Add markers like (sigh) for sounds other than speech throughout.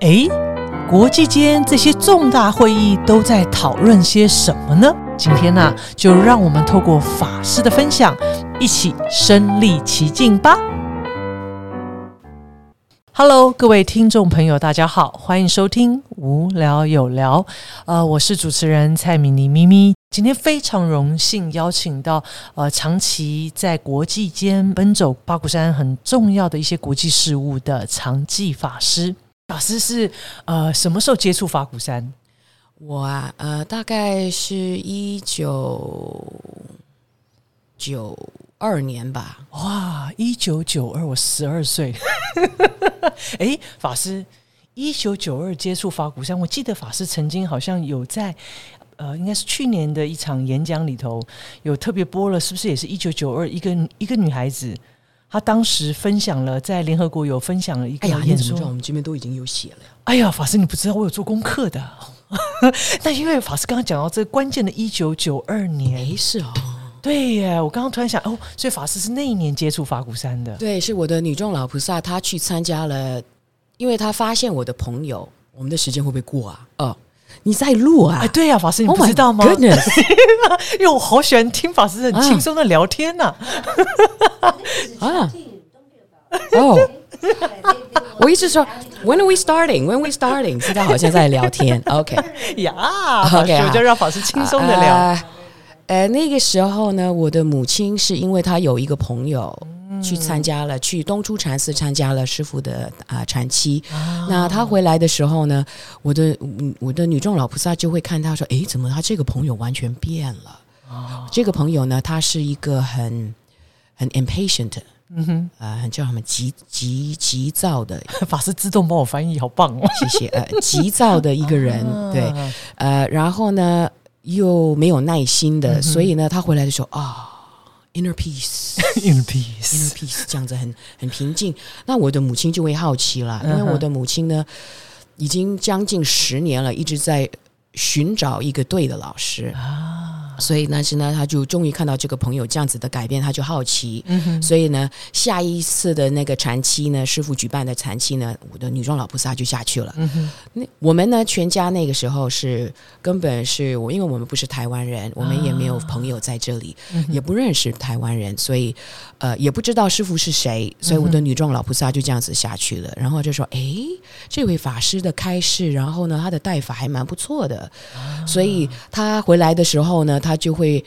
诶，国际间这些重大会议都在讨论些什么呢？今天呢、就让我们透过法师的分享，一起身历其境吧。Hello，各位听众朋友，大家好，欢迎收听无聊有聊。呃，我是主持人蔡明妮咪咪。今天非常荣幸邀请到呃长期在国际间奔走八股山很重要的一些国际事务的常记法师。法师是呃什么时候接触法鼓山？我啊，呃，大概是一九九二年吧。哇，一九九二，我十二岁。(laughs) 哎，法师，一九九二接触法鼓山，我记得法师曾经好像有在呃，应该是去年的一场演讲里头有特别播了，是不是也是一九九二一个一个女孩子？她当时分享了，在联合国有分享了一个哎呀，你演说怎么知道？我们这边都已经有写了。哎呀，法师，你不知道我有做功课的。(laughs) 那因为法师刚刚讲到这个关键的一九九二年没事哦，对耶，我刚刚突然想，哦，所以法师是那一年接触法鼓山的。对，是我的女众老菩萨，她去参加了，因为她发现我的朋友，我们的时间会不会过啊？哦，你在录啊？哎，对呀、法师，你 Oh 不知道吗 (laughs) 因为我好喜欢听法师很轻松的聊天呐、(laughs) 啊，哦，我一直说 When are we starting? When are we starting? 现在好像在聊天。(laughs) OK，呀，，OK，我就让法师轻松的聊。呃呃，那个时候呢，我的母亲是因为她有一个朋友。去参加了，去东出禅寺参加了师傅的啊、禅期。那他回来的时候呢，我的嗯我的女众老菩萨就会看他说：“哎，怎么他这个朋友完全变了？这个朋友呢，他是一个很很 impatient，嗯哼，呃，叫什么急急急躁的，(laughs) 法师自动帮我翻译，好棒哦。谢谢，呃，急躁的一个人，(laughs) 对，呃，然后呢又没有耐心的，所以呢，他回来的时候啊，inner peace，inner (laughs) peace，inner peace，这样子很很平静。那我的母亲就会好奇了，因为我的母亲呢，已经将近十年了，一直在寻找一个对的老师。所以但是呢，他就终于看到这个朋友这样子的改变，他就好奇。所以呢，下一次的那个禅期呢，师傅举办的禅期呢，我的女装老菩萨就下去了。那我们呢，全家那个时候是根本是我，因为我们不是台湾人，我们也没有朋友在这里，也不认识台湾人，所以呃也不知道师傅是谁，所以我的女装老菩萨就这样子下去了，然后就说：“哎，这位法师的开示，然后呢，他的带法还蛮不错的，所以他回来的时候呢，他就会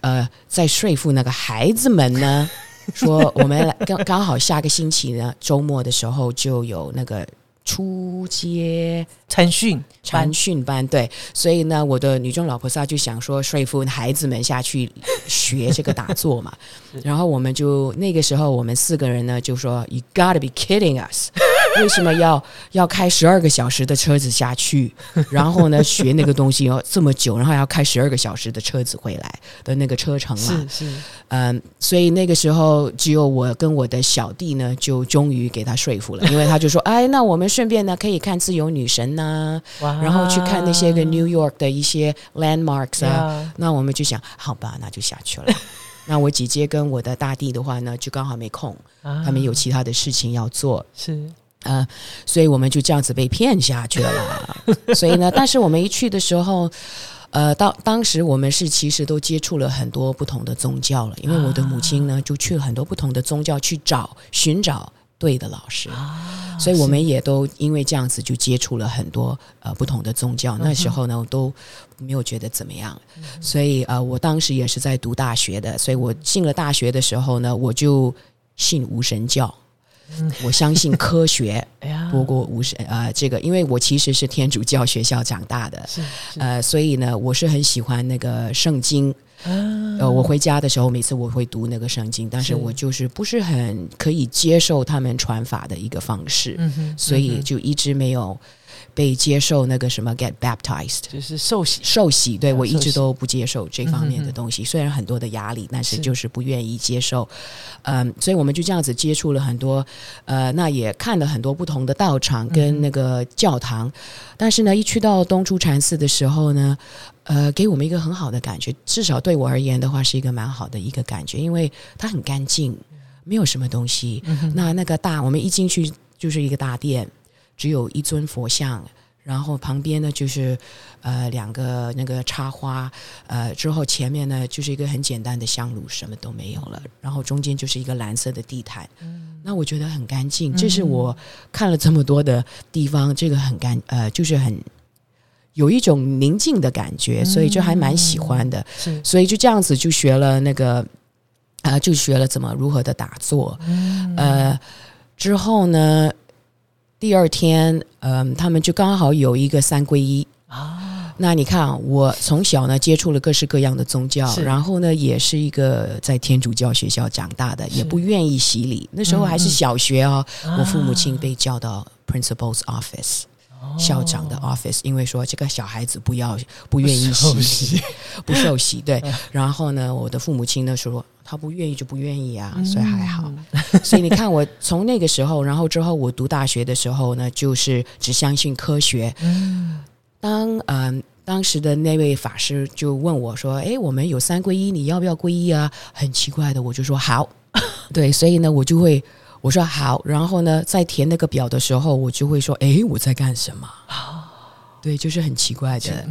呃在说服那个孩子们呢。(laughs) ”说我们刚刚好下个星期呢，周末的时候就有那个出街参训参训班，对，所以呢，我的女中老菩萨就想说说服孩子们下去学这个打坐嘛，(laughs) 然后我们就那个时候我们四个人呢就说 You gotta be kidding us，(laughs) 为什么要要开十二个小时的车子下去，(laughs) 然后呢学那个东西要这么久，然后还要开十二个小时的车子回来的那个车程嘛，是是，嗯，所以那个时候只有我跟我的小弟呢，就终于给他说服了，因为他就说，哎，那我们顺便呢可以看自由女神呐、哇。然后去看那些个 New York 的一些 landmarks 啊，那我们就想，好吧，那就下去了。(laughs) 那我姐姐跟我的大弟的话呢，就刚好没空，啊。他们有其他的事情要做，是呃，所以我们就这样子被骗下去了。(laughs) 所以呢，但是我们一去的时候，呃，到当时我们是其实都接触了很多不同的宗教了，因为我的母亲呢就去了很多不同的宗教去找寻找对的老师。所以我们也都因为这样子就接触了很多呃不同的宗教，那时候呢我都没有觉得怎么样，所以呃我当时也是在读大学的，所以我进了大学的时候呢，我就信无神教，我相信 (laughs) 科学，哎呀，多过无神呃这个，因为我其实是天主教学校长大的，是是。呃，所以呢我是很喜欢那个圣经，啊。呃，我回家的时候，每次我会读那个圣经，但是是。我就是不是很可以接受他们传法的一个方式，嗯，所以就一直没有被接受那个什么 get baptized 就是受洗受洗。对啊我一直都不接受这方面的东西，虽然很多的压力，但是是就是不愿意接受。嗯，所以我们就这样子接触了很多，呃，那也看了很多不同的道场跟那个教堂，但是呢，一去到东出禅寺的时候呢。呃，给我们一个很好的感觉，至少对我而言的话，是一个蛮好的一个感觉，因为它很干净，没有什么东西。那那个大，我们一进去就是一个大殿，只有一尊佛像，然后旁边呢就是呃两个那个插花，呃之后前面呢就是一个很简单的香炉，什么都没有了，然后中间就是一个蓝色的地毯。那我觉得很干净，这是我看了这么多的地方，这个很干呃就是很。有一种宁静的感觉，所以就还蛮喜欢的。是所以就这样子就学了那个，啊、就学了怎么如何的打坐。呃，之后呢，第二天，嗯、他们就刚好有一个三皈依。啊，那你看啊，我从小呢接触了各式各样的宗教，然后呢也是一个在天主教学校长大的，也不愿意洗礼。那时候还是小学哦，我父母亲被叫到 principal's office。校长的 office，因为说这个小孩子不要不愿意受洗，不受洗，(laughs) 对。然后呢，我的父母亲呢说他不愿意就不愿意啊，所以还好。所以你看，我从那个时候，然后之后我读大学的时候呢，就是只相信科学。当嗯、当时的那位法师就问我说：“诶，我们有三皈依，你要不要皈依啊？”很奇怪的，我就说好。(laughs) 对，所以呢，我就会我说好，然后呢，在填那个表的时候，我就会说：“哎，我在干什么？”对，就是很奇怪的。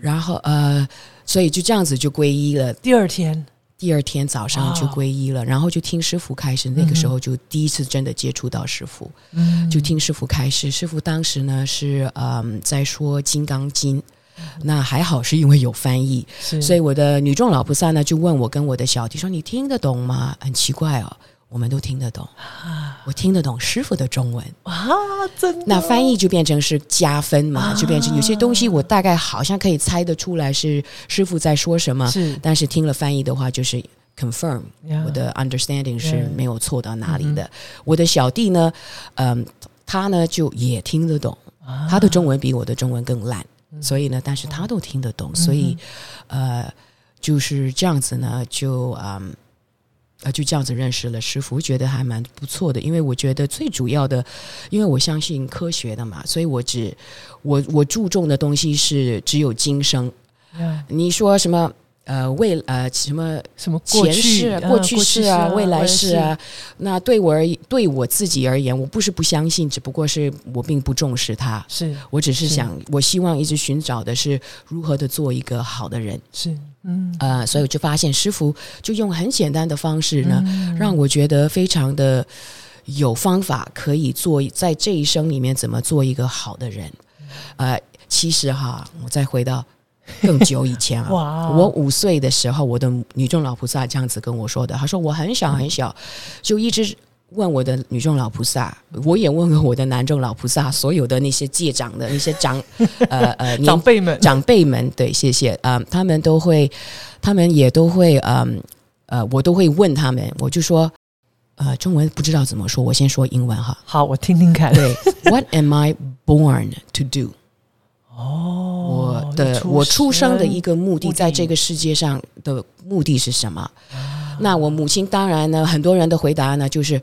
然后呃，所以就这样子就皈依了。第二天第二天早上就皈依了，然后就听师傅开始，那个时候就第一次真的接触到师傅，嗯就听师傅开始。师傅当时呢是嗯在说《金刚经》，那还好是因为有翻译，所以我的女众老菩萨呢就问我跟我的小弟说：“你听得懂吗？”很奇怪哦，我们都听得懂，我听得懂师傅的中文。啊，真的那翻译就变成是加分嘛，就变成有些东西我大概好像可以猜得出来是师傅在说什么，是。但是听了翻译的话就是 confirm 呀我的 understanding 是没有错到哪里的。我的小弟呢，嗯，他呢就也听得懂，他的中文比我的中文更烂，所以呢，但是他都听得懂，所以呃就是这样子呢，就嗯。呃，就这样子认识了师傅，觉得还蛮不错的。因为我觉得最主要的，因为我相信科学的嘛，所以我只我我注重的东西是只有今生。呀你说什么？呃，未呃什么什么过前去世、啊过去式啊、未来式式啊，那对我而对我自己而言，我不是不相信，只不过是我并不重视它。是我只是是想，我希望一直寻找的是如何的做一个好的人。是嗯呃，所以我就发现师傅就用很简单的方式呢，嗯让我觉得非常的有方法，可以做在这一生里面怎么做一个好的人。呃，其实哈，我再回到更久以前啊，(laughs) 哇我五岁的时候，我的女众老菩萨这样子跟我说的，她说我很小很小就一直。问我的女众老菩萨，我也问过我的男众老菩萨，所有的那些戒长的那些长，呃 (laughs) 呃，长辈们长辈们，对，谢谢啊、呃他们都会，他们也都会，嗯呃我都会问他们，我就说，呃，中文不知道怎么说，我先说英文哈。好，我听听看。对，(laughs) What am I born to do？哦，我的我出生的一个个目的，目的在这个世界上的目的是什么？那我母亲当然呢，很多人的回答呢就是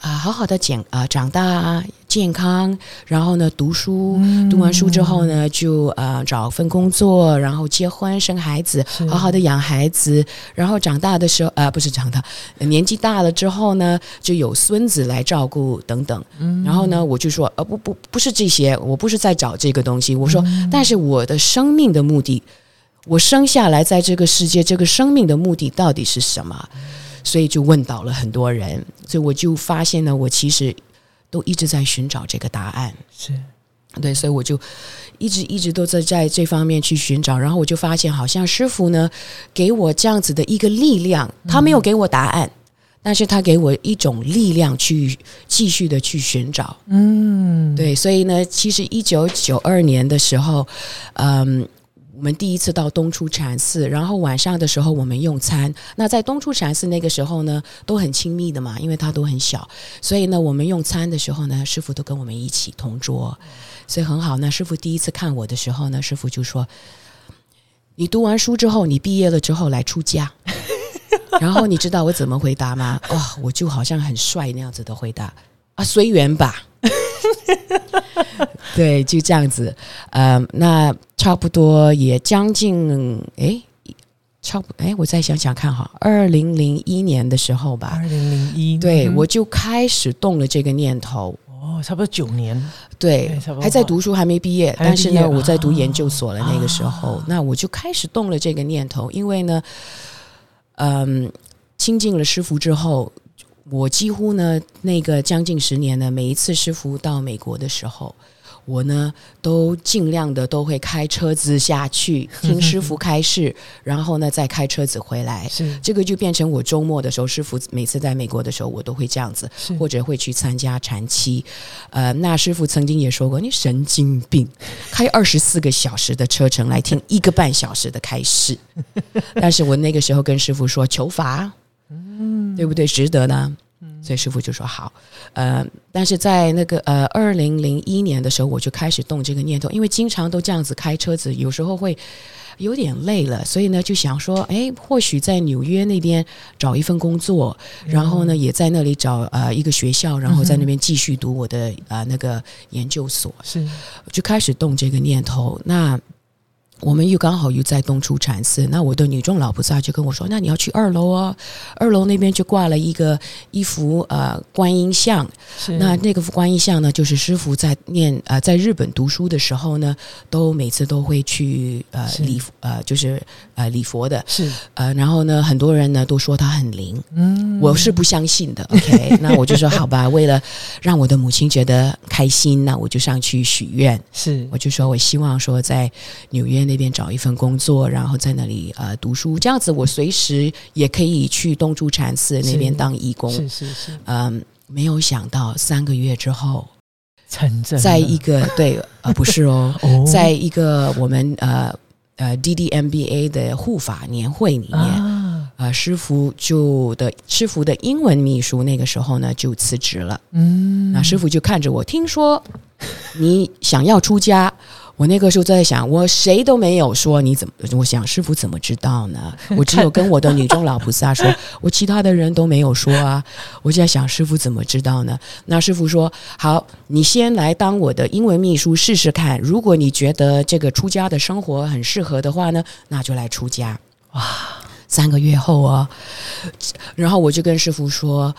啊、好好的长啊、长大健康，然后呢读书，读完书之后呢就呃找份工作，然后结婚生孩子，好好的养孩子，然后长大的时候啊、不是长大，呃年纪大了之后呢就有孙子来照顾等等。然后呢我就说呃不不不是这些，我不是在找这个东西，我说、但是我的生命的目的。我生下来在这个世界，这个生命的目的到底是什么？所以就问到了很多人，所以我就发现呢，我其实都一直在寻找这个答案。是对，所以我就一直一直都在在这方面去寻找，然后我就发现，好像师傅呢给我这样子的一个力量，他没有给我答案，但是他给我一种力量去继续的去寻找。嗯对，所以呢，其实一九九二年的时候，嗯。我们第一次到东出禅寺，然后晚上的时候我们用餐。那在东出禅寺那个时候呢，都很亲密的嘛，因为他都很小，所以呢，我们用餐的时候呢，师傅都跟我们一起同桌，所以很好。那师傅第一次看我的时候呢，师傅就说：“你读完书之后，你毕业了之后来出家。(laughs) ”然后你知道我怎么回答吗？哇、我就好像很帅那样子的回答啊，随缘吧。(laughs) (laughs) 对，就这样子。呃，那差不多也将近哎，差不哎，我再想想看哈，二零零一年的时候吧二，零零一，对、嗯我就开始动了这个念头。哦，差不多九年，对对差不，多还在读书，还没毕业。但是呢，我在读啊研究所了。那个时候，那我就开始动了这个念头，因为呢，嗯，亲近了师傅之后，我几乎呢，那个将近十年呢，每一次师傅到美国的时候。我呢，都尽量的都会开车子下去听师傅开示，然后呢再开车子回来。是这个就变成我周末的时候，师傅每次在美国的时候，我都会这样子，或者会去参加禅期。呃，那师傅曾经也说过，你神经病，开二十四个小时的车程来听一个半小时的开示。(laughs) 但是我那个时候跟师傅说求法，嗯，对不对？值得呢。所以师傅就说好，呃，但是在那个呃二零零一年的时候，我就开始动这个念头，因为经常都这样子开车子，有时候会有点累了，所以呢就想说，哎，或许在纽约那边找一份工作，然后呢也在那里找呃一个学校，然后在那边继续读我的呃那个研究所，是。就开始动这个念头。那我们又刚好又在东出禅寺，那我的女众老菩萨就跟我说：“那你要去二楼哦，二楼那边就挂了一个一幅呃观音像，是。那那个观音像呢，就是师傅在念呃在日本读书的时候呢，都每次都会去呃是。礼呃就是呃礼佛的，是。呃然后呢很多人呢都说他很灵，嗯。我是不相信的，OK，(laughs) 那我就说好吧，为了让我的母亲觉得开心，那我就上去许愿，是。我就说我希望说在纽约那边找一份工作，然后在那里呃读书，这样子我随时也可以去东珠禅寺那边当义工。是是是。嗯，没有想到三个月之后，成真，在一个对呃不是哦，(laughs) 哦。在一个我们呃呃 DDMBA 的护法年会里面。啊。呃，师傅就的师傅的英文秘书那个时候呢就辞职了，嗯。那师傅就看着我，听说你想要出家，我那个时候在想，我谁都没有说你怎么，我想师傅怎么知道呢？(laughs) 我只有跟我的女中老菩萨说，(laughs) 我其他的人都没有说啊。我就在想师傅怎么知道呢？那师傅说，好，你先来当我的英文秘书试试看，如果你觉得这个出家的生活很适合的话呢，那就来出家。哇，三个月后啊，然后我就跟师傅说。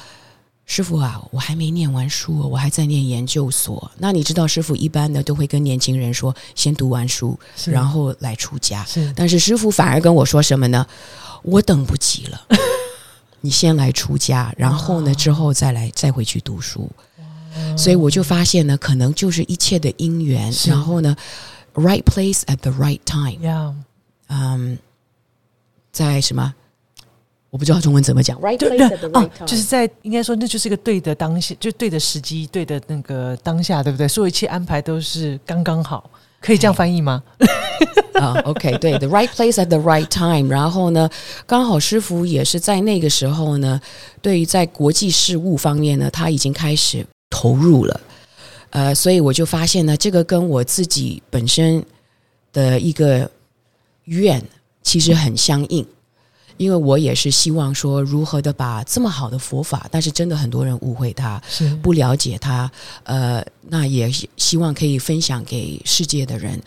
师傅啊，我还没念完书，我还在念研究所。那你知道，师傅一般呢都会跟年轻人说，先读完书，然后来出家。是但是师傅反而跟我说什么呢？我等不及了，(laughs) 你先来出家，然后呢之后再来再回去读书。所以我就发现呢，可能就是一切的因缘，然后呢，right place at the right time。呀，嗯，在什么？我不知道中文怎么讲。Right 对 place at the right 啊就是在应该说那就是一个对的当下，就对的时机，对的那个当下，对不对？所有一切安排都是刚刚好，可以这样翻译吗？(laughs) 啊、o k 对，the right place at the right time。然后呢，刚好师傅也是在那个时候呢，对于在国际事务方面呢，他已经开始投入了。呃，所以我就发现呢，这个跟我自己本身的一个愿其实很相应。因为我也是希望说，如何的把这么好的佛法，但是真的很多人误会它，是。不了解它，呃，那也希希望可以分享给世界的人，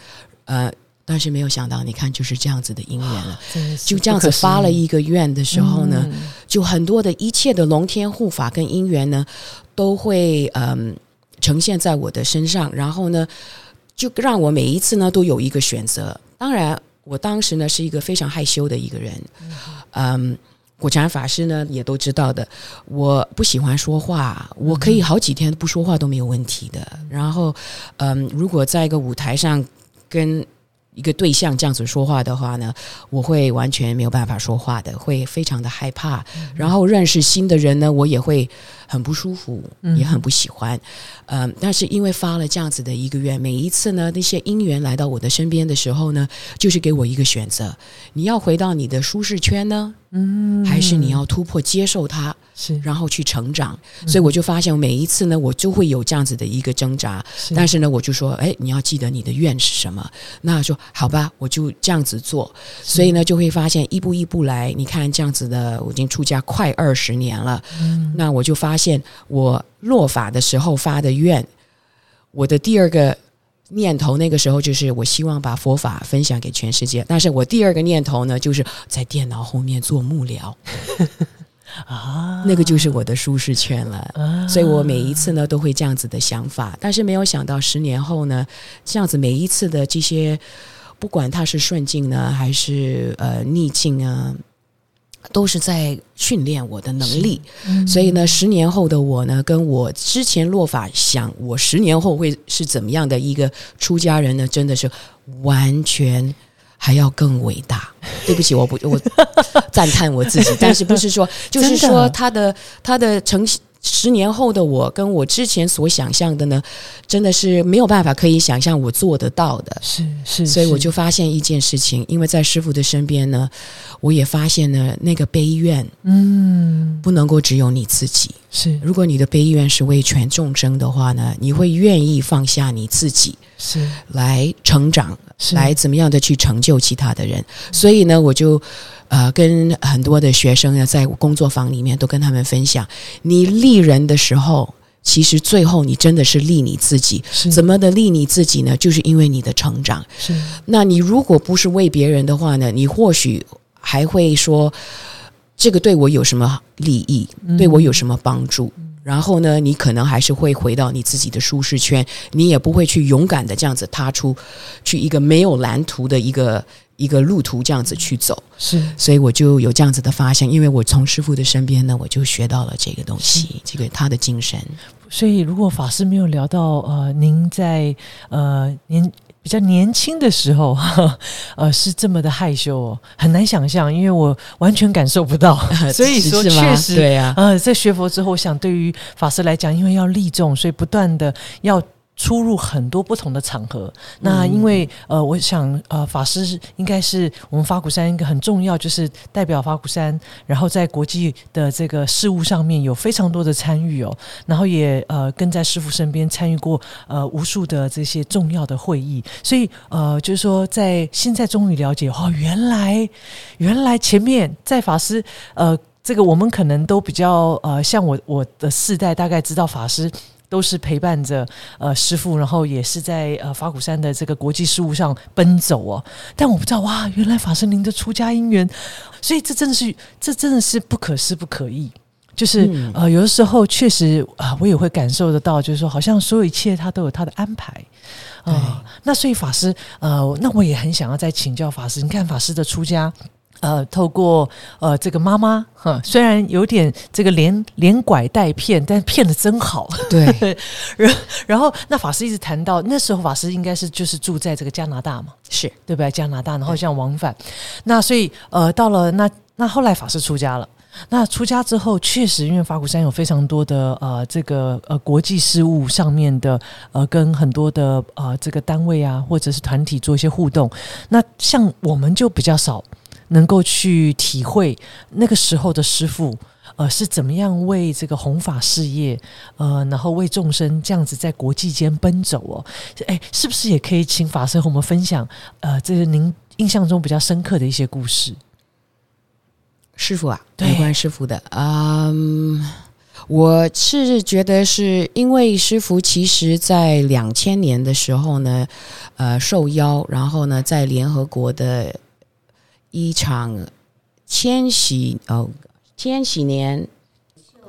呃，但是没有想到，你看就是这样子的因缘了，就这样子发了一个愿的时候呢，嗯。就很多的一切的龙天护法跟因缘呢，都会嗯、呈现在我的身上，然后呢，就让我每一次呢都有一个选择。当然，我当时呢是一个非常害羞的一个人，嗯。果禅法师呢也都知道的，我不喜欢说话，我可以好几天不说话都没有问题的。然后，嗯，如果在一个舞台上跟一个对象这样子说话的话呢，我会完全没有办法说话的，会非常的害怕。然后认识新的人呢，我也会很不舒服，也很不喜欢。嗯，但是因为发了这样子的一个愿，每一次呢，那些因缘来到我的身边的时候呢，就是给我一个选择：你要回到你的舒适圈呢，嗯还是你要突破接受它，是然后去成长？所以我就发现，每一次呢，我就会有这样子的一个挣扎。是但是呢，我就说，哎，你要记得你的愿是什么。那说好吧，我就这样子做。所以呢，就会发现一步一步来。你看这样子的，我已经出家快二十年了。嗯那我就发现，我落法的时候发的愿，我的第二个念头，那个时候就是我希望把佛法分享给全世界。但是我第二个念头呢，就是在电脑后面做幕僚。(laughs) 啊，那个就是我的舒适圈了。所以我每一次呢都会这样子的想法，但是没有想到十年后呢，这样子每一次的这些，不管它是顺境呢还是呃逆境啊。都是在训练我的能力，所以呢，十年后的我呢，跟我之前落法想我十年后会是怎么样的一个出家人呢，真的是完全还要更伟大。(laughs) 对不起，我不我赞叹我自己，但是不是说就是说他的他的成。十年后的我，跟我之前所想象的呢，真的是没有办法可以想象我做得到的。是是，所以我就发现一件事情，因为在师傅的身边呢，我也发现了那个悲怨，嗯，不能够只有你自己。是，如果你的悲怨是为全众生的话呢，你会愿意放下你自己，是来成长，来怎么样的去成就其他的人。所以呢，我就。呃，跟很多的学生呢，在工作坊里面都跟他们分享，你利人的时候，其实最后你真的是利你自己。怎么的利你自己呢？就是因为你的成长。是，那你如果不是为别人的话呢，你或许还会说，这个对我有什么利益？对我有什么帮助？然后呢，你可能还是会回到你自己的舒适圈，你也不会去勇敢的这样子踏出去一个没有蓝图的一个。一个路途这样子去走，是，所以我就有这样子的发现，因为我从师傅的身边呢，我就学到了这个东西，这个他的精神。所以，如果法师没有聊到呃，您在呃年比较年轻的时候，(laughs) 呃，是这么的害羞，哦，很难想象，因为我完全感受不到。(laughs) 所以说，确实对呀，呃，在学佛之后，我想对于法师来讲，因为要利众，所以不断的要。出入很多不同的场合，那因为呃，我想呃，法师应该是我们法鼓山一个很重要，就是代表法鼓山，然后在国际的这个事务上面有非常多的参与哦，然后也呃跟在师傅身边参与过呃无数的这些重要的会议，所以呃就是说在现在终于了解哦，原来原来前面在法师呃这个我们可能都比较呃像我我的世代大概知道法师。都是陪伴着呃师傅，然后也是在呃法鼓山的这个国际事务上奔走哦。但我不知道哇，原来法师您的出家姻缘，所以这真的是这真的是不可思不可议。就是呃有的时候确实啊，我也会感受得到，就是说好像所有一切他都有他的安排啊。那所以法师呃，那我也很想要再请教法师，你看法师的出家。呃，透过呃这个妈妈哈，虽然有点这个连连拐带骗，但骗的真好。对，(laughs) 然然后那法师一直谈到那时候，法师应该是就是住在这个加拿大嘛，是对不对？加拿大，然后像往返，那所以呃到了那那后来法师出家了，那出家之后确实因为法鼓山有非常多的呃这个呃国际事务上面的呃跟很多的呃这个单位啊或者是团体做一些互动，那像我们就比较少。能够去体会那个时候的师傅，呃，是怎么样为这个弘法事业，呃，然后为众生这样子在国际间奔走哦，哎，是不是也可以请法师和我们分享，呃，这个您印象中比较深刻的一些故事？师傅啊，有关师傅的，嗯，我是觉得是因为师傅其实在两千年的时候呢，呃，受邀，然后呢，在联合国的。一场千禧哦，千禧年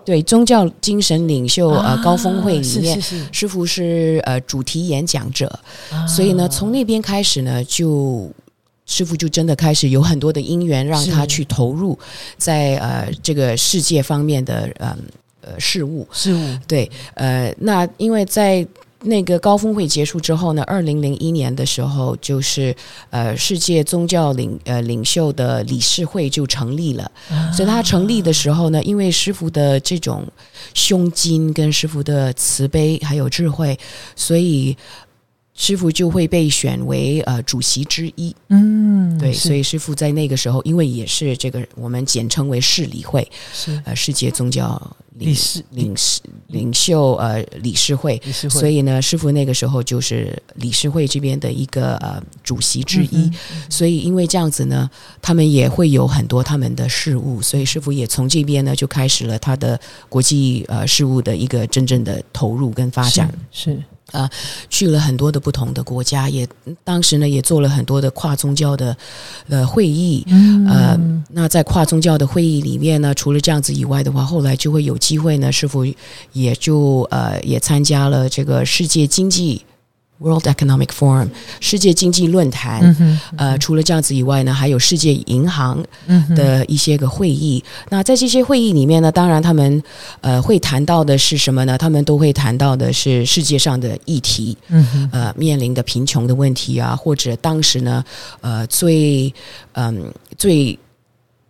对宗教精神领袖呃高峰会里面，师傅是呃主题演讲者，所以呢，从那边开始呢，就师傅就真的开始有很多的因缘，让他去投入在呃这个世界方面的呃呃事物事物对呃那因为在。那个高峰会结束之后呢，二零零一年的时候，就是呃世界宗教领呃领袖的理事会就成立了。所以他成立的时候呢，因为师傅的这种胸襟跟师傅的慈悲还有智慧，所以。师傅就会被选为呃主席之一，嗯，对，所以师傅在那个时候，因为也是这个我们简称为市理会，是。呃世界宗教理事。领事领袖呃理事会，所以呢，师傅那个时候就是理事会这边的一个呃主席之一，所以因为这样子呢，他们也会有很多他们的事务，所以师傅也从这边呢就开始了他的国际呃事务的一个真正的投入跟发展，是。啊，去了很多的不同的国家，也当时呢也做了很多的跨宗教的呃会议，呃，那在跨宗教的会议里面呢，除了这样子以外的话，后来就会有机会呢，师傅也就呃也参加了这个世界经济。World Economic Forum 世界经济论坛，呃，除了这样子以外呢，还有世界银行的一些个会议。那在这些会议里面呢，当然他们呃会谈到的是什么呢？他们都会谈到的是世界上的议题，呃，面临的贫穷的问题啊，或者当时呢，呃，最嗯最。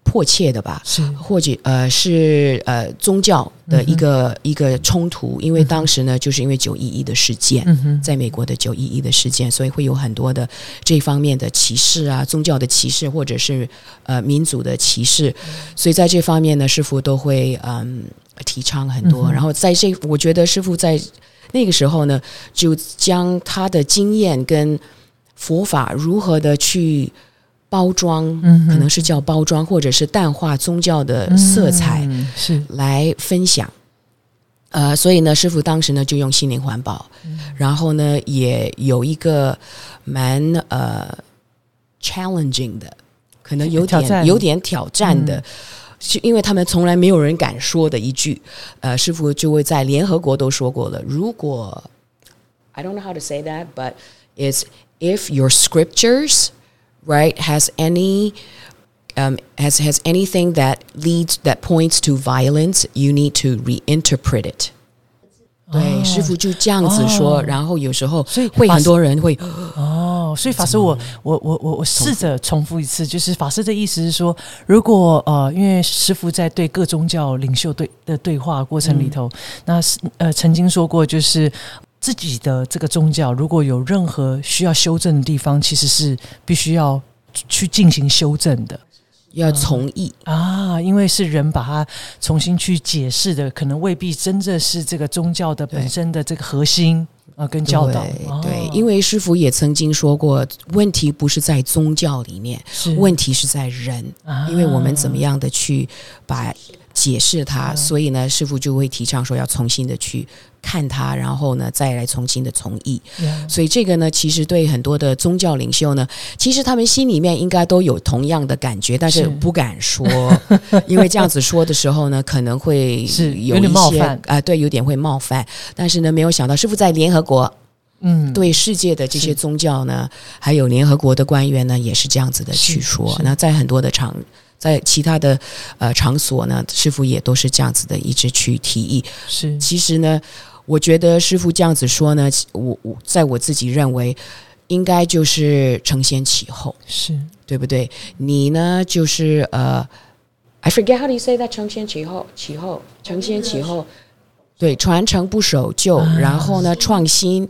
迫切的吧，是。或者呃是呃宗教的一个一个冲突，因为当时呢，就是因为九一一的事件，在美国的九一一的事件，所以会有很多的这方面的歧视啊，宗教的歧视，或者是呃民族的歧视，所以在这方面呢，师傅都会嗯提倡很多。然后在这，我觉得师傅在那个时候呢，就将他的经验跟佛法如何的去。包装，可能是叫包装，或者是淡化宗教的色彩，是来分享。呃，所以呢，师傅当时呢就用心灵环保，然后呢也有一个蛮呃 challenging 的，可能有点有点挑战的，是因为他们从来没有人敢说的一句，呃，师傅就会在联合国都说过了。如果 I don't know how to say that, but it's if your scriptures right has any um, has has anything that leads that points to violence, you need to reinterpret it. 对，师傅就这样子说，然后有时候所以会很多人会哦，所以法师我我我我我试着重复一次，就是法师的意思是说，如果呃，因为师傅在对各宗教领袖对的对话过程里头，那是呃曾经说过，就是 自己的这个宗教，如果有任何需要修正的地方，其实是必须要去进行修正的，要从义啊，因为是人把它重新去解释的，可能未必真正是这个宗教的本身的这个核心啊，跟教导。对，因为师傅也曾经说过，问题不是在宗教里面，问题是在人，因为我们怎么样的去把。解释它，所以呢，师傅就会提倡说要重新的去看它，然后呢，再来重新的从义。所以这个呢，其实对很多的宗教领袖呢，其实他们心里面应该都有同样的感觉，但是不敢说，(laughs) 因为这样子说的时候呢，可能会是有一些啊，对，有点会冒犯。但是呢，没有想到师傅在联合国，嗯，对世界的这些宗教呢，还有联合国的官员呢，也是这样子的去说。那在很多的场。在其他的呃场所呢，师傅也都是这样子的，一直去提议。是，其实呢，我觉得师傅这样子说呢，我我在我自己认为，应该就是承先启后，是对不对？你呢，就是呃，I forget how do you say that？承先启后，启后，承先启后，对，传承不守旧，然后呢，创新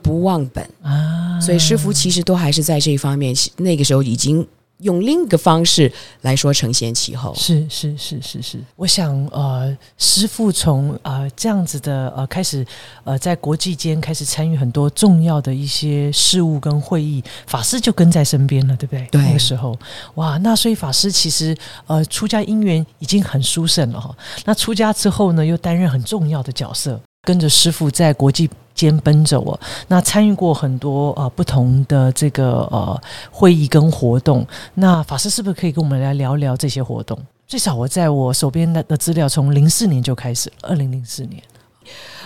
不忘本啊。所以师傅其实都还是在这一方面，那个时候已经。用另一个方式来说，承先启后是是是是是。我想，呃，师傅从呃这样子的呃开始，呃，在国际间开始参与很多重要的一些事务跟会议，法师就跟在身边了，对不对？对，那个时候，哇，那所以法师其实呃出家姻缘已经很殊胜了哈。那出家之后呢，又担任很重要的角色，跟着师傅在国际。间奔走哦，那参与过很多呃不同的这个呃会议跟活动，那法师是不是可以跟我们来聊聊这些活动？最少我在我手边的的资料，从零四年就开始，二零零四年。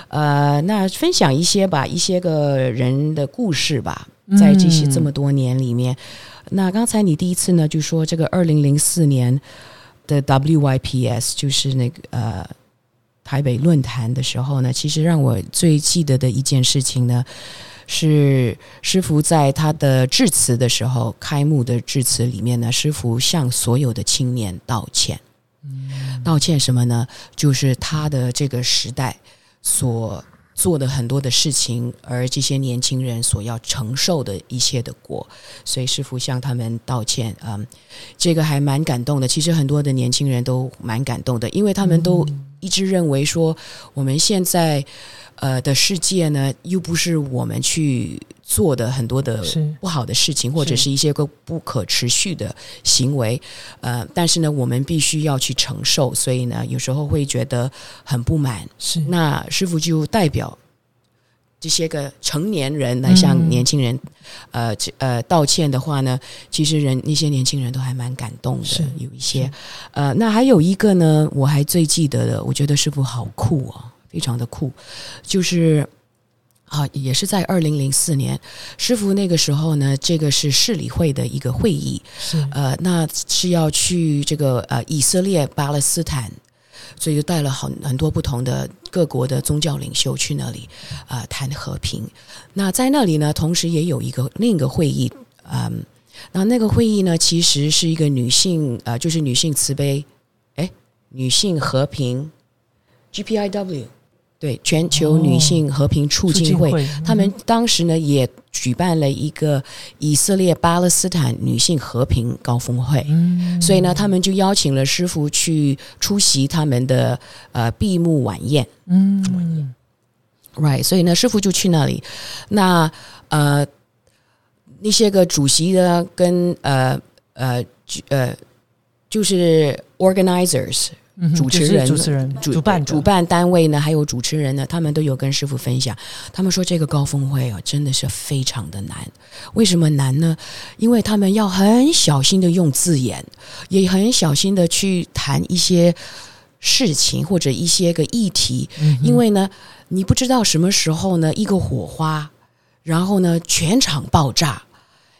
呃，那分享一些吧，一些个人的故事吧，在这些这么多年里面，那刚才你第一次呢就说这个二零零四年的 WYPS 就是那个呃。台北论坛的时候呢，其实让我最记得的一件事情呢，是师傅在他的致辞的时候，开幕的致辞里面呢，师傅向所有的青年道歉。道歉什么呢？就是他的这个时代所做的很多的事情，而这些年轻人所要承受的一切的果。所以师傅向他们道歉，嗯，这个还蛮感动的。其实很多的年轻人都蛮感动的，因为他们都。一直认为说，我们现在呃的世界呢，又不是我们去做的很多的不好的事情，或者是一些个不可持续的行为，呃，但是呢，我们必须要去承受，所以呢，有时候会觉得很不满。是。那师傅就代表这些个成年人来向年轻人，呃呃道歉的话呢，其实人那些年轻人都还蛮感动的，有一些，呃，那还有一个呢，我还最记得的，我觉得师傅好酷哦，非常的酷，就是啊，也是在二零零四年，师傅那个时候呢，这个是市理会的一个会议，是呃，那是要去这个呃以色列巴勒斯坦。所以就带了很很多不同的各国的宗教领袖去那里啊谈和平。那在那里呢，同时也有一个另一个会议，嗯，那那个会议呢，其实是一个女性呃，就是女性慈悲，哎，女性和平，GPIW。对全球女性和平促进会，他们当时呢也举办了一个以色列巴勒斯坦女性和平高峰会，所以呢，他们就邀请了师傅去出席他们的呃闭幕晚宴。嗯，right，所以呢，师傅就去那里。那呃那些个主席呢，跟呃呃呃就是 organizers。主持人、主持人、主办、主办单位呢，还有主持人呢，他们都有跟师傅分享。他们说这个高峰会啊，真的是非常的难。为什么难呢？因为他们要很小心的用字眼，也很小心的去谈一些事情或者一些个议题。因为呢，你不知道什么时候呢，一个火花，然后呢，全场爆炸。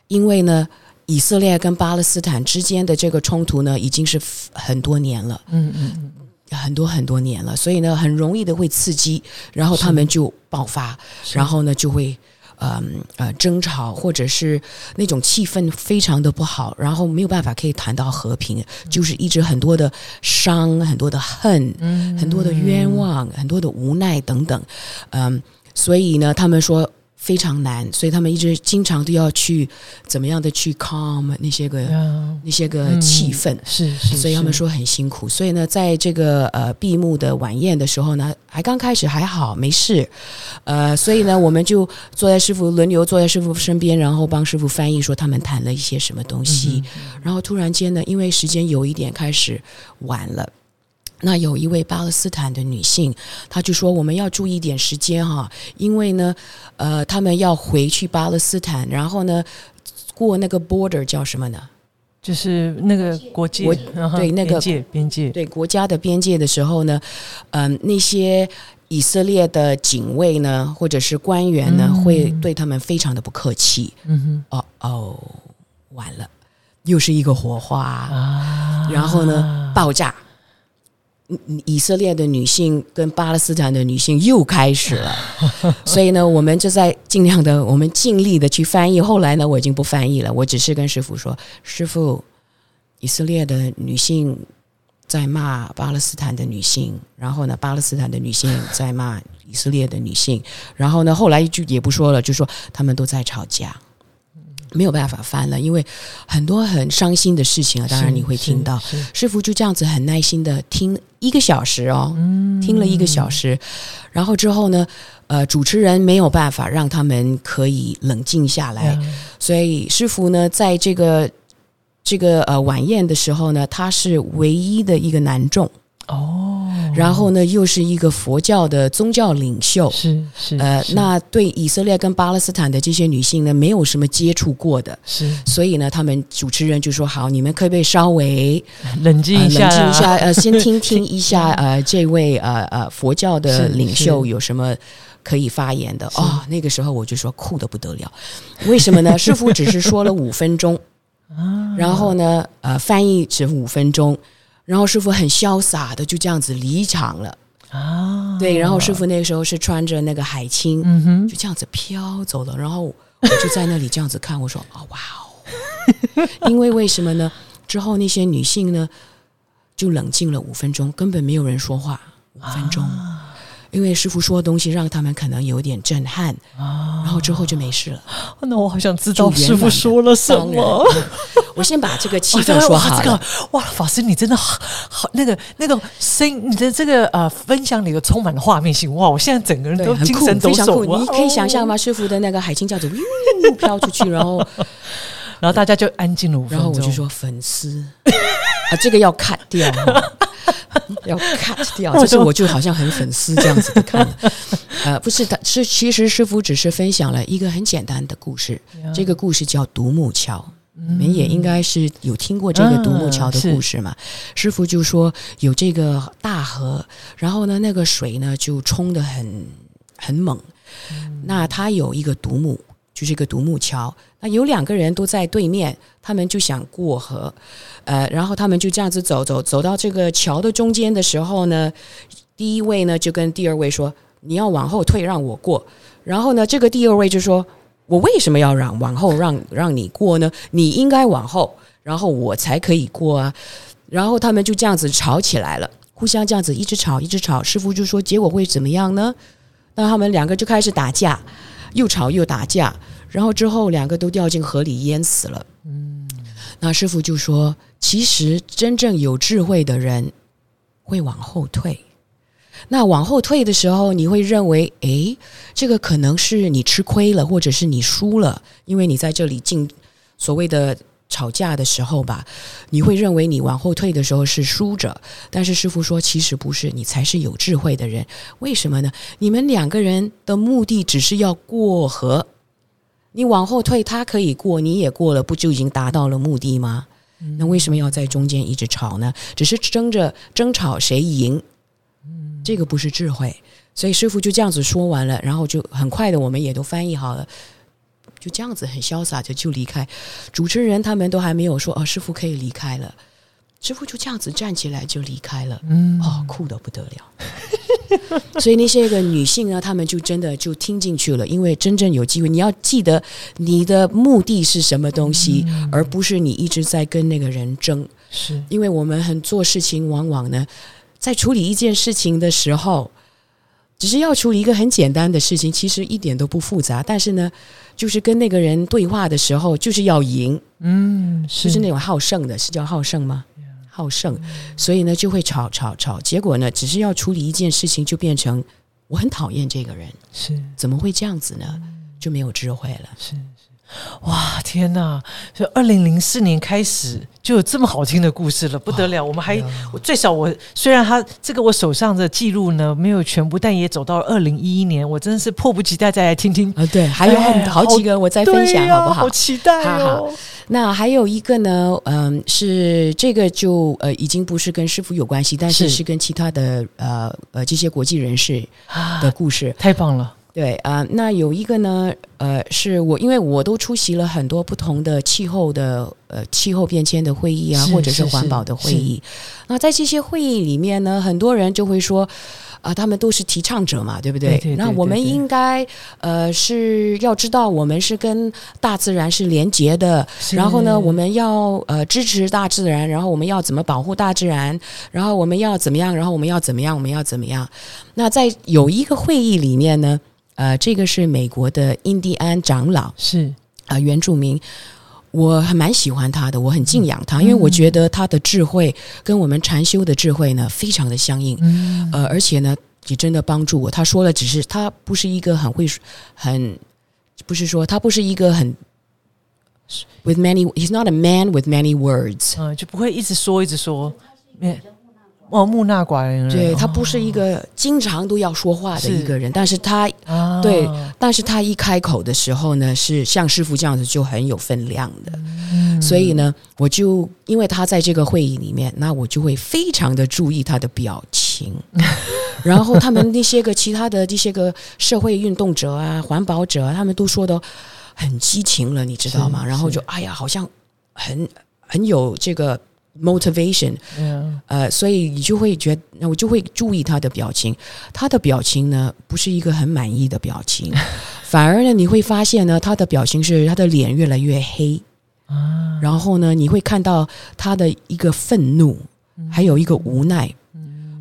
因为呢。以色列跟巴勒斯坦之间的这个冲突呢，已经是很多年了，嗯嗯嗯，很多很多年了，所以呢，很容易的会刺激，然后他们就爆发，然后呢，就会嗯呃争吵，或者是那种气氛非常的不好，然后没有办法可以谈到和平，就是一直很多的伤，很多的恨，嗯，很多的冤枉，很多的无奈等等，嗯，所以呢，他们说。非常难，所以他们一直经常都要去怎么样的去 calm 那些个那些个气氛，是是，所以他们说很辛苦。所以呢，在这个呃闭幕的晚宴的时候呢，还刚开始还好没事，呃，所以呢，我们就坐在师傅轮流坐在师傅身边，然后帮师傅翻译说他们谈了一些什么东西。然后突然间呢，因为时间有一点开始晚了。那有一位巴勒斯坦的女性，她就说：“我们要注意点时间哈，因为呢，呃，他们要回去巴勒斯坦，然后呢，过那个 border 叫什么呢？就是那个国界，对那个界边界，对国家的边界的时候呢，嗯，那些以色列的警卫呢，或者是官员呢，会对他们非常的不客气。嗯哼，哦哦，完了，又是一个火花啊，然后呢，爆炸。”以色列的女性跟巴勒斯坦的女性又开始了，(laughs) 所以呢，我们就在尽量的，我们尽力的去翻译。后来呢，我已经不翻译了，我只是跟师傅说：“师傅，以色列的女性在骂巴勒斯坦的女性，然后呢，巴勒斯坦的女性在骂以色列的女性，然后呢，后来就也不说了，就说他们都在吵架。”没有办法翻了，因为很多很伤心的事情啊。当然你会听到，师傅就这样子很耐心的听一个小时哦，听了一个小时，然后之后呢，呃，主持人没有办法让他们可以冷静下来，所以师傅呢，在这个这个呃晚宴的时候呢，他是唯一的一个男众。哦，然后呢，又是一个佛教的宗教领袖，是是，呃，那对以色列跟巴勒斯坦的这些女性呢，没有什么接触过的，是，所以呢，他们主持人就说：“好，你们可不可以稍微冷静一下，冷静一下，呃，(laughs) 先听听一下，(laughs) 呃，这位呃呃佛教的领袖有什么可以发言的？”哦，那个时候我就说酷的不得了，为什么呢？师傅只是说了五分钟，(laughs) 然后呢，呃，翻译只五分钟。然后师傅很潇洒的就这样子离场了啊，对，然后师傅那个时候是穿着那个海青，嗯哼，就这样子飘走了。然后我就在那里这样子看，我说啊哇哦，(laughs) 因为为什么呢？之后那些女性呢就冷静了五分钟，根本没有人说话五分钟。因为师傅说的东西让他们可能有点震撼啊，然后之后就没事了。那我好想知道师傅说了什么。我先把这个气氛说好了。哇，法师你真的好，好那个那个声音，你的这个呃分享里头充满了画面性。哇，我现在整个人都精神抖擞。你可以想象吗？师傅的那个海清教主飘出去，然后然后大家就安静了五分钟。然后我就说粉丝 (laughs) 啊，这个要 cut 掉。(laughs) 要 cut 掉，(laughs) 这是我就好像很粉丝这样子的看。呃，不是的，是其实师傅只是分享了一个很简单的故事，这个故事叫独木桥。你们也应该是有听过这个独木桥的故事嘛？师傅就说有这个大河，然后呢，那个水呢就冲得很很猛。那他有一个独木，就是一个独木桥。那有两个人都在对面，他们就想过河，呃，然后他们就这样子走走走到这个桥的中间的时候呢，第一位呢就跟第二位说：“你要往后退，让我过。”然后呢，这个第二位就说：“我为什么要让往后让让你过呢？你应该往后，然后我才可以过啊。”然后他们就这样子吵起来了，互相这样子一直吵一直吵。师傅就说：“结果会怎么样呢？”那他们两个就开始打架，又吵又打架。然后之后，两个都掉进河里淹死了。嗯，那师傅就说：“其实真正有智慧的人会往后退。那往后退的时候，你会认为，诶，这个可能是你吃亏了，或者是你输了，因为你在这里进所谓的吵架的时候吧，你会认为你往后退的时候是输者。但是师傅说，其实不是，你才是有智慧的人。为什么呢？你们两个人的目的只是要过河。”你往后退，他可以过，你也过了，不就已经达到了目的吗？那为什么要在中间一直吵呢？只是争着争吵谁赢，这个不是智慧。所以师傅就这样子说完了，然后就很快的，我们也都翻译好了，就这样子很潇洒的就离开。主持人他们都还没有说哦，师傅可以离开了。师傅就这样子站起来就离开了，嗯，哦，酷的不得了。(laughs) 所以那些个女性呢，她们就真的就听进去了，因为真正有机会，你要记得你的目的是什么东西，而不是你一直在跟那个人争。是因为我们很做事情，往往呢，在处理一件事情的时候，只是要处理一个很简单的事情，其实一点都不复杂。但是呢，就是跟那个人对话的时候，就是要赢，嗯，就是那种好胜的，是叫好胜吗？好胜，所以呢就会吵吵吵，结果呢只是要处理一件事情，就变成我很讨厌这个人，是怎么会这样子呢？就没有智慧了。是是，哇天哪！就二零零四年开始就有这么好听的故事了，不得了！我们还我最少我虽然他这个我手上的记录呢没有全部，但也走到了二零一一年，我真的是迫不及待再来听听啊！对，还有好几个我再分享好不好？好期待哦！那还有一个呢，嗯，是这个就呃，已经不是跟师傅有关系，但是是跟其他的呃呃这些国际人士的故事，太棒了。对啊，那有一个呢，呃，是我因为我都出席了很多不同的气候的呃气候变迁的会议啊，或者是环保的会议。那在这些会议里面呢，很多人就会说。啊，他们都是提倡者嘛，对不对？那我们应该呃是要知道，我们是跟大自然是连结的。然后呢，我们要呃支持大自然，然后我们要怎么保护大自然？然后我们要怎么样？然后我们要怎么样？我们要怎么样？那在有一个会议里面呢，呃，这个是美国的印第安长老，是啊，原住民。我还蛮喜欢他的，我很敬仰他，因为我觉得他的智慧跟我们禅修的智慧呢非常的相应，呃，而且呢也真的帮助我。他说了，只是他不是一个很会很，不是说他不是一个很，with many，he's not a man with many words，嗯，就不会一直说一直说。哦，木讷寡言。对他不是一个经常都要说话的一个人，但是他，对，但是他一开口的时候呢，是像师傅这样子就很有分量的。所以呢，我就因为他在这个会议里面，那我就会非常的注意他的表情。(laughs) 然后他们那些个其他的这些个社会运动者啊、环保者啊，他们都说的很激情了，你知道吗？然后就哎呀，好像很很有这个。motivation，呃，所以你就会觉我就会注意他的表情。他的表情呢，不是一个很满意的表情，(laughs) 反而呢，你会发现呢，他的表情是他的脸越来越黑啊。然后呢，你会看到他的一个愤怒，还有一个无奈。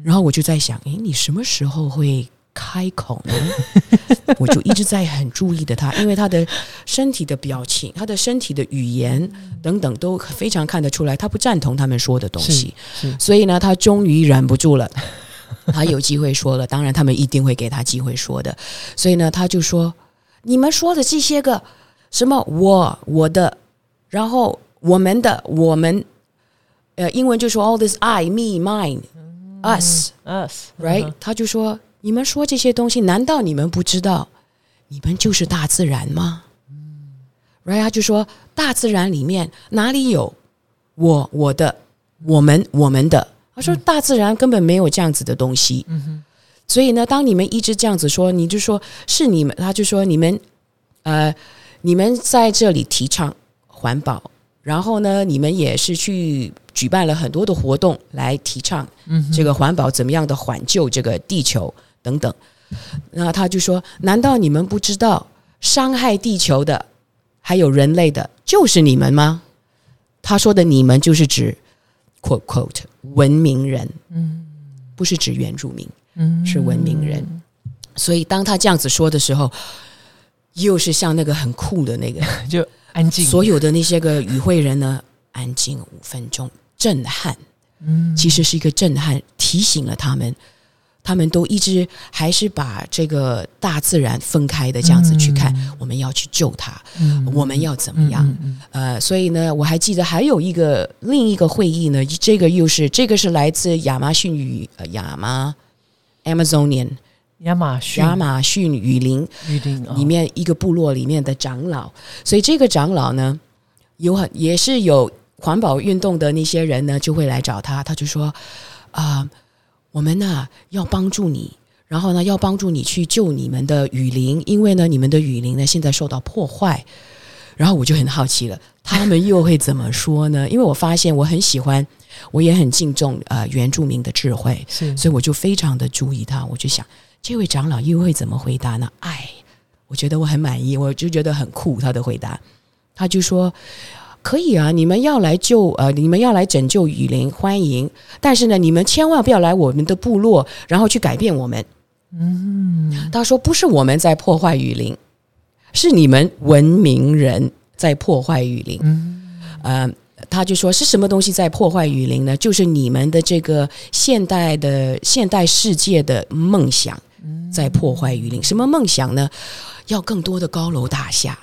然后我就在想，诶，你什么时候会？开口呢，(laughs) 我就一直在很注意的他，因为他的身体的表情、他的身体的语言等等都非常看得出来，他不赞同他们说的东西。所以呢，他终于忍不住了，(laughs) 他有机会说了。当然，他们一定会给他机会说的。所以呢，他就说：“你们说的这些个什么我我的，然后我们的我们，呃，英文就说 all this I me mine。” us us right？他就说：“你们说这些东西，难道你们不知道，你们就是大自然吗？” right？他就说：“大自然里面哪里有我、我的、我们、我们的？”他说：“大自然根本没有这样子的东西。”嗯哼所以呢，当你们一直这样子说，你就说是你们，他就说你们，呃，你们在这里提倡环保，然后呢，你们也是去举办了很多的活动来提倡这个环保，怎么样的挽救这个地球等等。那他就说，难道你们不知道伤害地球的还有人类的，就是你们吗？他说的你们就是指 quote quote 文明人，嗯，不是指原住民。是文明人，所以当他这样子说的时候，又是像那个很酷的那个，(laughs) 就安静。所有的那些个与会人呢，安静五分钟，震撼。嗯，其实是一个震撼，提醒了他们，他们都一直还是把这个大自然分开的这样子去看。我们要去救它，我们要怎么样？呃，所以呢，我还记得还有一个另一个会议呢，这个又是这个是来自亚马逊雨呃亚马。Amazonian 亚马逊亚马逊雨林雨林里面一个部落里面的长老，所以这个长老呢，有很也是有环保运动的那些人呢，就会来找他，他就说啊，我们呢要帮助你，然后呢要帮助你去救你们的雨林，因为呢你们的雨林呢现在受到破坏，然后我就很好奇了，他们又会怎么说呢？(laughs) 因为我发现我很喜欢。我也很敬重呃原住民的智慧，是，所以我就非常的注意他。我就想，这位长老又会怎么回答呢？哎，我觉得我很满意，我就觉得很酷。他的回答，他就说：“可以啊，你们要来救呃，你们要来拯救雨林，欢迎。但是呢，你们千万不要来我们的部落，然后去改变我们。”嗯，他说：“不是我们在破坏雨林，是你们文明人在破坏雨林。”嗯，呃。他就说：“是什么东西在破坏雨林呢？就是你们的这个现代的现代世界的梦想在破坏雨林。什么梦想呢？要更多的高楼大厦，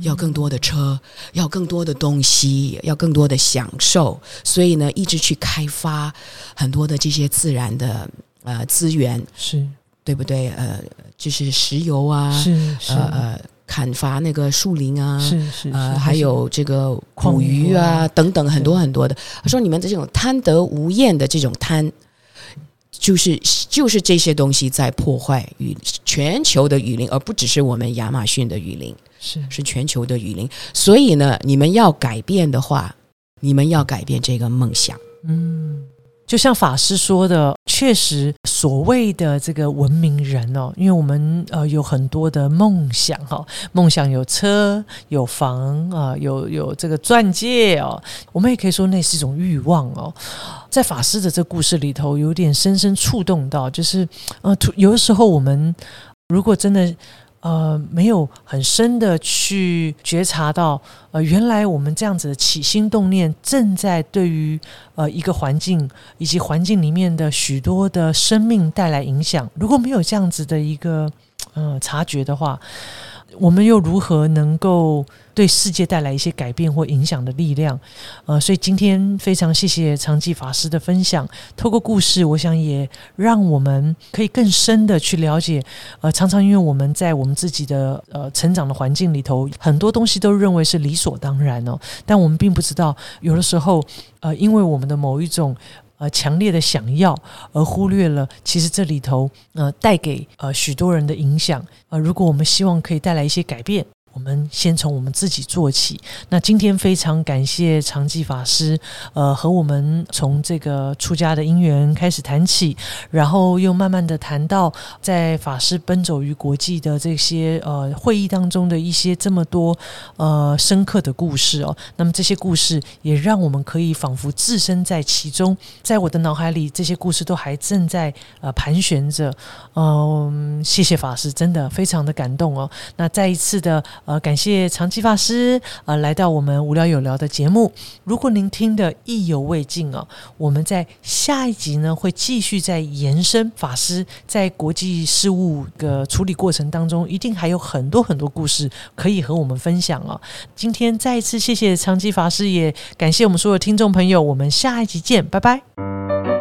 要更多的车，要更多的东西，要更多的享受。所以呢，一直去开发很多的这些自然的呃资源，是对不对？呃，就是石油啊，是是呃。”砍伐那个树林啊，是是呃，还有这个捕鱼啊等等很多很多的。他说：“你们的这种贪得无厌的这种贪，就是就是这些东西在破坏雨全球的雨林，而不只是我们亚马逊的雨林，是是全球的雨林。所以呢，你们要改变的话，你们要改变这个梦想。”嗯。就像法师说的，确实所谓的这个文明人哦，因为我们呃有很多的梦想哈，梦想有车有房啊，有有这个钻戒哦，我们也可以说那是一种欲望哦。在法师的这故事里头，有点深深触动到，就是呃，有的时候我们如果真的。呃，没有很深的去觉察到，呃，原来我们这样子的起心动念，正在对于呃一个环境以及环境里面的许多的生命带来影响。如果没有这样子的一个呃察觉的话，我们又如何能够对世界带来一些改变或影响的力量？呃，所以今天非常谢谢长记法师的分享。透过故事，我想也让我们可以更深的去了解。呃，常常因为我们在我们自己的呃成长的环境里头，很多东西都认为是理所当然哦，但我们并不知道，有的时候呃，因为我们的某一种。呃，强烈的想要，而忽略了其实这里头呃带给呃许多人的影响。呃，如果我们希望可以带来一些改变。我们先从我们自己做起。那今天非常感谢长记法师，呃，和我们从这个出家的因缘开始谈起，然后又慢慢的谈到在法师奔走于国际的这些呃会议当中的一些这么多呃深刻的故事哦。那么这些故事也让我们可以仿佛置身在其中，在我的脑海里，这些故事都还正在呃盘旋着。嗯，谢谢法师，真的非常的感动哦。那再一次的。呃，感谢长期法师呃来到我们无聊有聊的节目。如果您听的意犹未尽哦，我们在下一集呢会继续在延伸法师在国际事务的处理过程当中，一定还有很多很多故事可以和我们分享哦。今天再一次谢谢长期法师，也感谢我们所有听众朋友，我们下一集见，拜拜。